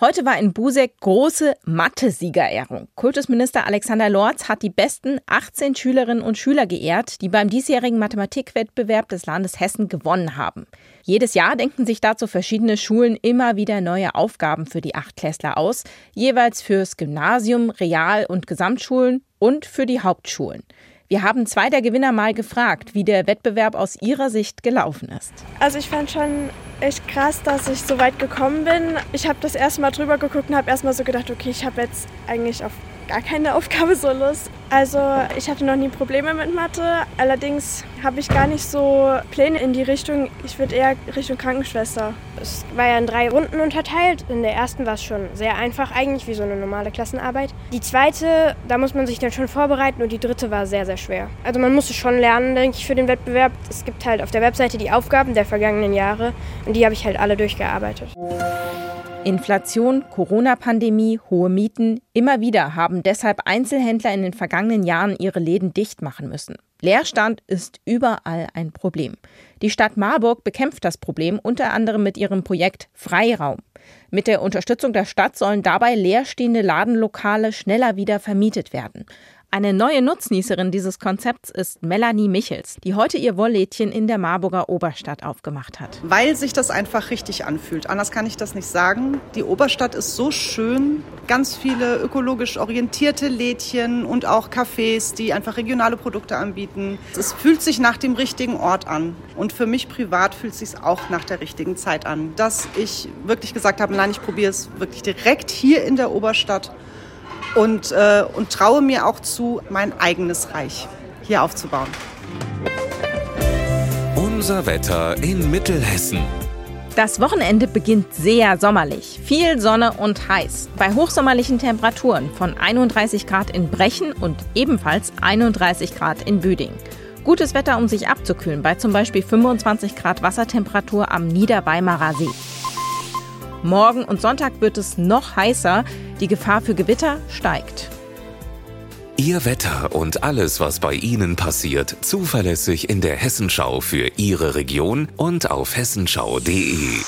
Heute war in Busek große Mathe-Siegerehrung. Kultusminister Alexander Lorz hat die besten 18 Schülerinnen und Schüler geehrt, die beim diesjährigen Mathematikwettbewerb des Landes Hessen gewonnen haben. Jedes Jahr denken sich dazu verschiedene Schulen immer wieder neue Aufgaben für die Achtklässler aus, jeweils fürs Gymnasium, Real- und Gesamtschulen und für die Hauptschulen. Wir haben zwei der Gewinner mal gefragt, wie der Wettbewerb aus ihrer Sicht gelaufen ist. Also ich fand schon echt krass, dass ich so weit gekommen bin. Ich habe das erste Mal drüber geguckt und habe erst mal so gedacht, okay, ich habe jetzt eigentlich auf gar keine Aufgabe so Lust. Also ich hatte noch nie Probleme mit Mathe. Allerdings habe ich gar nicht so Pläne in die Richtung. Ich würde eher Richtung Krankenschwester. Es war ja in drei Runden unterteilt. In der ersten war es schon sehr einfach eigentlich, wie so eine normale Klassenarbeit. Die zweite, da muss man sich dann schon vorbereiten und die dritte war sehr, sehr schwer. Also man musste schon lernen, denke ich, für den Wettbewerb. Es gibt halt auf der Webseite die Aufgaben der vergangenen Jahre und die habe ich halt alle durchgearbeitet. Inflation, Corona-Pandemie, hohe Mieten. Immer wieder haben deshalb Einzelhändler in den vergangenen Jahren ihre Läden dicht machen müssen. Leerstand ist überall ein Problem. Die Stadt Marburg bekämpft das Problem unter anderem mit ihrem Projekt Freiraum. Mit der Unterstützung der Stadt sollen dabei leerstehende Ladenlokale schneller wieder vermietet werden. Eine neue Nutznießerin dieses Konzepts ist Melanie Michels, die heute ihr Wolllädchen in der Marburger Oberstadt aufgemacht hat. Weil sich das einfach richtig anfühlt. Anders kann ich das nicht sagen. Die Oberstadt ist so schön. Ganz viele ökologisch orientierte Lädchen und auch Cafés, die einfach regionale Produkte anbieten. Es fühlt sich nach dem richtigen Ort an. Und für mich privat fühlt es sich auch nach der richtigen Zeit an. Dass ich wirklich gesagt habe, nein, ich probiere es wirklich direkt hier in der Oberstadt und, äh, und traue mir auch zu, mein eigenes Reich hier aufzubauen. Unser Wetter in Mittelhessen. Das Wochenende beginnt sehr sommerlich. Viel Sonne und heiß. Bei hochsommerlichen Temperaturen von 31 Grad in Brechen und ebenfalls 31 Grad in Büding. Gutes Wetter, um sich abzukühlen, bei zum Beispiel 25 Grad Wassertemperatur am Niederweimarer See. Morgen und Sonntag wird es noch heißer. Die Gefahr für Gewitter steigt. Ihr Wetter und alles, was bei Ihnen passiert, zuverlässig in der Hessenschau für Ihre Region und auf hessenschau.de.